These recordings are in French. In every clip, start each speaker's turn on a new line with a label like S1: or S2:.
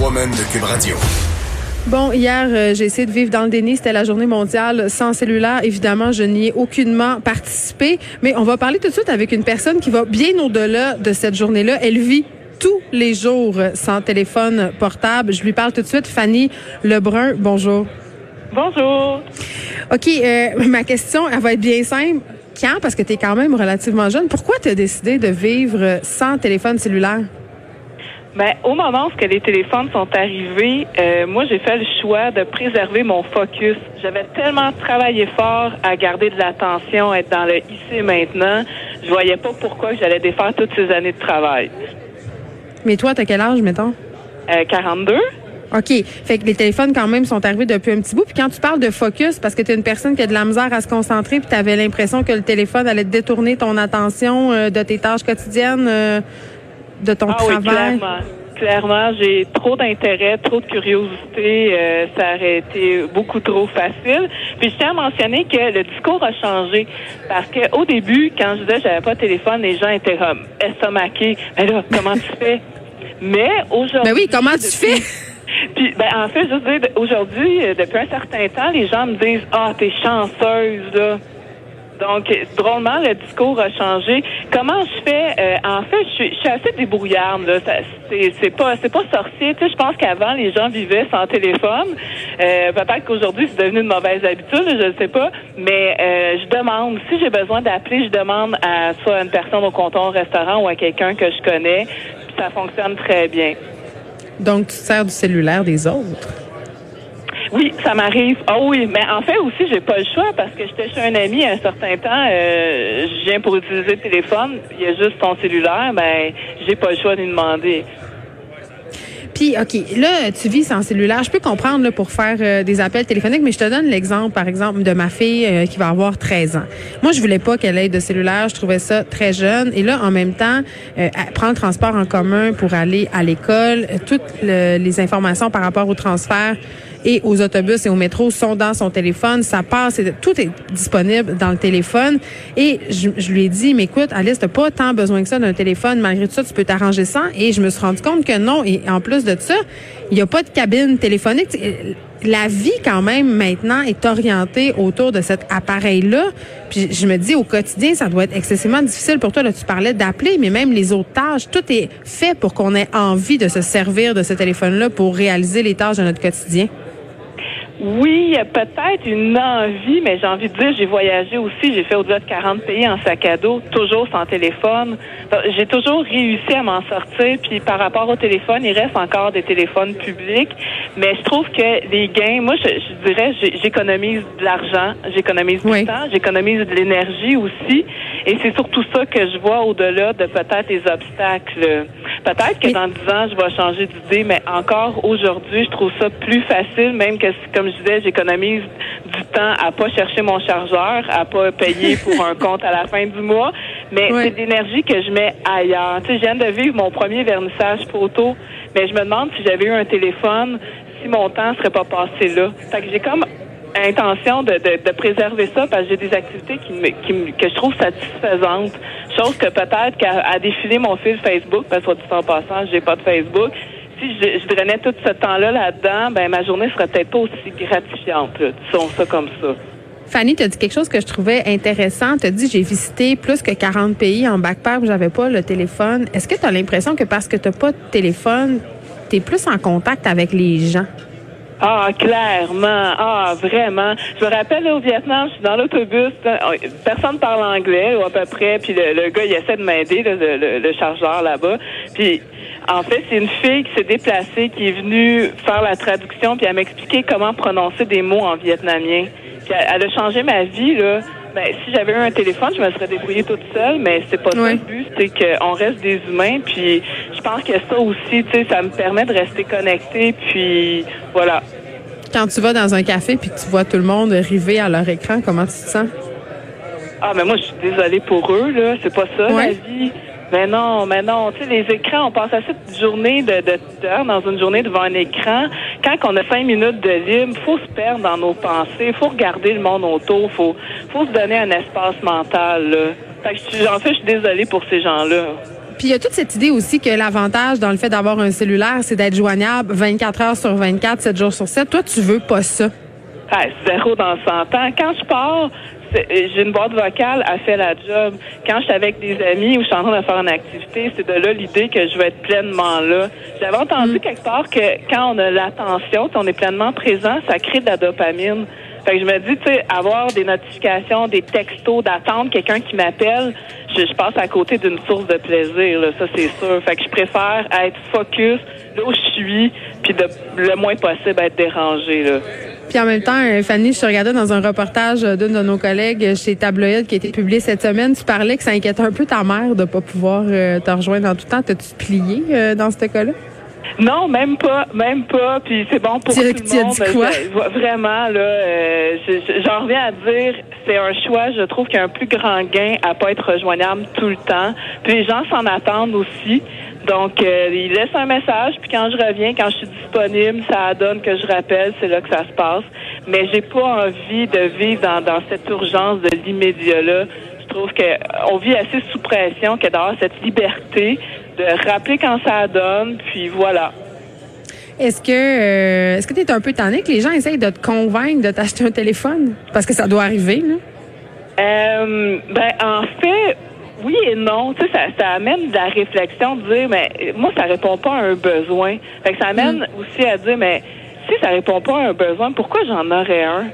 S1: Woman de Cube Radio.
S2: Bon, hier, euh, j'ai essayé de vivre dans le déni. C'était la journée mondiale sans cellulaire. Évidemment, je n'y ai aucunement participé. Mais on va parler tout de suite avec une personne qui va bien au-delà de cette journée-là. Elle vit tous les jours sans téléphone portable. Je lui parle tout de suite. Fanny Lebrun, bonjour.
S3: Bonjour.
S2: OK, euh, ma question, elle va être bien simple. Quand, parce que tu es quand même relativement jeune, pourquoi tu as décidé de vivre sans téléphone cellulaire?
S3: Ben, au moment où les téléphones sont arrivés, euh, moi, j'ai fait le choix de préserver mon focus. J'avais tellement travaillé fort à garder de l'attention, être dans le ici et maintenant. Je voyais pas pourquoi j'allais défaire toutes ces années de travail.
S2: Mais toi, t'as quel âge, mettons?
S3: Euh, 42.
S2: OK. Fait que les téléphones, quand même, sont arrivés depuis un petit bout. Puis quand tu parles de focus, parce que tu es une personne qui a de la misère à se concentrer, puis tu avais l'impression que le téléphone allait détourner ton attention euh, de tes tâches quotidiennes. De ton
S3: ah Oui, clairement. Clairement, j'ai trop d'intérêt, trop de curiosité. Euh, ça aurait été beaucoup trop facile. Puis je tiens à mentionner que le discours a changé parce que au début, quand je disais j'avais pas de téléphone, les gens étaient comme estomaqués. Mais là, comment tu fais? Mais aujourd'hui,
S2: ben oui, comment tu fais?
S3: Puis, ben, en fait, je veux dire, aujourd'hui, depuis un certain temps, les gens me disent, ah, t'es chanceuse, là. Donc, drôlement, le discours a changé. Comment je fais euh, En fait, je suis, je suis assez débrouillarde. Là. C'est, pas, c'est pas sorcier. Tu sais, je pense qu'avant, les gens vivaient sans téléphone. Euh, peut-être qu'aujourd'hui, c'est devenu une mauvaise habitude. Je ne sais pas. Mais euh, je demande. Si j'ai besoin d'appeler, je demande à soit une personne au comptoir au restaurant ou à quelqu'un que je connais. Ça fonctionne très bien.
S2: Donc, tu sers du cellulaire des autres?
S3: Oui, ça m'arrive. Ah oui, mais en fait aussi, j'ai pas le choix parce que j'étais chez un ami un certain temps. Euh, je viens pour utiliser le téléphone. Il y a juste ton cellulaire. Ben, j'ai pas le choix de lui demander.
S2: Puis, OK, là, tu vis sans cellulaire. Je peux comprendre là, pour faire euh, des appels téléphoniques, mais je te donne l'exemple, par exemple, de ma fille euh, qui va avoir 13 ans. Moi, je voulais pas qu'elle ait de cellulaire. Je trouvais ça très jeune. Et là, en même temps, euh, le transport en commun pour aller à l'école. Toutes les informations par rapport au transfert et aux autobus et au métro sont dans son téléphone. Ça passe, tout est disponible dans le téléphone. Et je, je lui ai dit, mais écoute, Alice, t'as pas tant besoin que ça d'un téléphone. Malgré tout ça, tu peux t'arranger sans. Et je me suis rendu compte que non. Et en plus de ça, il n'y a pas de cabine téléphonique. La vie, quand même, maintenant, est orientée autour de cet appareil-là. Puis je me dis, au quotidien, ça doit être excessivement difficile pour toi. Là, tu parlais d'appeler, mais même les autres tâches, tout est fait pour qu'on ait envie de se servir de ce téléphone-là pour réaliser les tâches de notre quotidien.
S3: Oui, peut-être une envie, mais j'ai envie de dire, j'ai voyagé aussi, j'ai fait au-delà de 40 pays en sac à dos, toujours sans téléphone. J'ai toujours réussi à m'en sortir, puis par rapport au téléphone, il reste encore des téléphones publics, mais je trouve que les gains, moi, je, dirais, j'économise de l'argent, j'économise du temps, j'économise de l'énergie aussi, et c'est surtout ça que je vois au-delà de peut-être les obstacles. Peut-être que dans 10 ans, je vais changer d'idée, mais encore aujourd'hui, je trouve ça plus facile, même que comme comme je disais, j'économise du temps à pas chercher mon chargeur, à pas payer pour un compte à la fin du mois, mais c'est de l'énergie que je mets ailleurs. Tu sais, je viens de vivre mon premier vernissage photo, mais je me demande si j'avais eu un téléphone, si mon temps serait pas passé là. Fait que j'ai comme intention de, de, préserver ça parce que j'ai des activités qui, me, qui que je trouve satisfaisantes. Chose que peut-être qu'à défiler mon fil Facebook, parce que dit en passant, j'ai pas de Facebook, si je, je drainais tout ce temps-là là-dedans, ben ma journée serait peut-être pas aussi gratifiante. Disons ça comme ça.
S2: Fanny, tu as dit quelque chose que je trouvais intéressant. Tu as dit j'ai visité plus que 40 pays en backpack, j'avais pas le téléphone. Est-ce que tu as l'impression que parce que tu pas de téléphone, tu es plus en contact avec les gens?
S3: Ah, clairement. Ah, vraiment. Je me rappelle au Vietnam, je suis dans l'autobus, personne parle anglais ou à peu près, puis le, gars, il essaie de m'aider, le, le, chargeur là-bas. Puis en fait, c'est une fille qui s'est déplacée, qui est venue faire la traduction, puis elle m'expliquer comment prononcer des mots en vietnamien. Puis elle, a changé ma vie, là. Ben, si j'avais eu un téléphone, je me serais débrouillée toute seule, mais c'est pas ça le but, c'est qu'on reste des humains, puis pense que ça aussi, tu sais, ça me permet de rester connecté, puis voilà.
S2: Quand tu vas dans un café puis que tu vois tout le monde river à leur écran, comment tu te sens?
S3: Ah, mais moi, je suis désolée pour eux, là. C'est pas ça, la vie. Mais non, mais non. Tu sais, les écrans, on passe assez de journée de, de dans une journée devant un écran. Quand on a cinq minutes de libre, faut se perdre dans nos pensées, faut regarder le monde autour, faut, faut se donner un espace mental. Là. Fait que en fait, je suis désolée pour ces gens-là.
S2: Puis il y a toute cette idée aussi que l'avantage dans le fait d'avoir un cellulaire, c'est d'être joignable 24 heures sur 24, 7 jours sur 7. Toi, tu veux pas ça?
S3: Ah, zéro dans 100 ans. Quand je pars, j'ai une boîte vocale, elle fait la job. Quand je suis avec des amis ou je suis en train de faire une activité, c'est de là l'idée que je vais être pleinement là. J'avais entendu mm. quelque part que quand on a l'attention, on est pleinement présent, ça crée de la dopamine. Fait que je me dis, tu sais, avoir des notifications, des textos, d'attendre quelqu'un qui m'appelle, je, passe à côté d'une source de plaisir, là, ça c'est sûr. Fait que je préfère être focus là où je suis, puis de le moins possible être dérangé. Là.
S2: Puis en même temps, euh, Fanny, je te regardais dans un reportage d'une de nos collègues chez Tabloïd qui a été publié cette semaine. Tu parlais que ça inquiétait un peu ta mère de pas pouvoir euh, te rejoindre en tout temps. T'as-tu plié euh, dans ce cas-là?
S3: Non, même pas, même pas. Puis c'est bon pour tout le monde. Quoi? vraiment là, euh, j'en reviens à dire, c'est un choix. Je trouve qu'il y a un plus grand gain à pas être rejoignable tout le temps. Puis les gens s'en attendent aussi. Donc, euh, ils laissent un message, puis quand je reviens, quand je suis disponible, ça donne que je rappelle, c'est là que ça se passe. Mais j'ai pas envie de vivre dans, dans cette urgence de l'immédiat-là. Je trouve qu'on vit assez sous pression que d'avoir cette liberté de rappeler quand ça donne, puis voilà.
S2: Est-ce que euh, est-ce que tu es un peu tanné que les gens essayent de te convaincre de t'acheter un téléphone? Parce que ça doit arriver, là.
S3: Euh, ben, en fait, oui et non. Tu sais, ça, ça amène de la réflexion de dire, mais moi, ça répond pas à un besoin. Fait que ça amène mm. aussi à dire, mais si ça répond pas à un besoin, pourquoi j'en aurais un?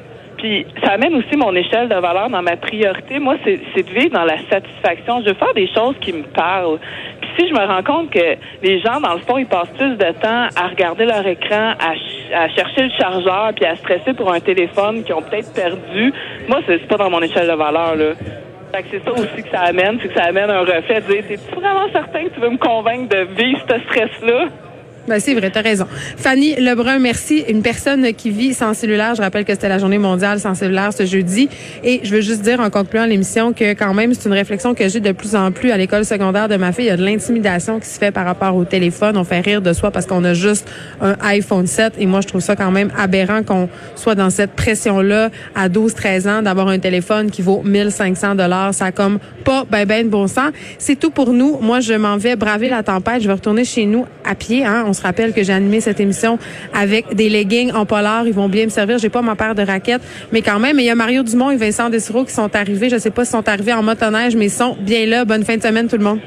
S3: Puis ça amène aussi mon échelle de valeur dans ma priorité. Moi, c'est de vivre dans la satisfaction. Je veux faire des choses qui me parlent. Puis si je me rends compte que les gens, dans le fond, ils passent plus de temps à regarder leur écran, à, à chercher le chargeur, puis à stresser pour un téléphone qu'ils ont peut-être perdu, moi, c'est pas dans mon échelle de valeur. Là. Fait que c'est ça aussi que ça amène, c'est que ça amène un reflet de dire, es-tu vraiment certain que tu veux me convaincre de vivre ce stress-là?
S2: Ben, c'est vrai, tu as raison. Fanny Lebrun, merci. Une personne qui vit sans cellulaire. Je rappelle que c'était la journée mondiale sans cellulaire ce jeudi. Et je veux juste dire en concluant l'émission que quand même, c'est une réflexion que j'ai de plus en plus à l'école secondaire de ma fille. Il y a de l'intimidation qui se fait par rapport au téléphone. On fait rire de soi parce qu'on a juste un iPhone 7. Et moi, je trouve ça quand même aberrant qu'on soit dans cette pression-là à 12, 13 ans d'avoir un téléphone qui vaut 1500 dollars. Ça a comme pas ben ben de bon sens. C'est tout pour nous. Moi, je m'en vais braver la tempête. Je vais retourner chez nous à pied, hein. Se rappelle que j'ai animé cette émission avec des leggings en polar. Ils vont bien me servir. J'ai pas ma paire de raquettes, mais quand même. il y a Mario Dumont et Vincent Dessureau qui sont arrivés. Je sais pas s'ils sont arrivés en motoneige, mais ils sont bien là. Bonne fin de semaine, tout le monde.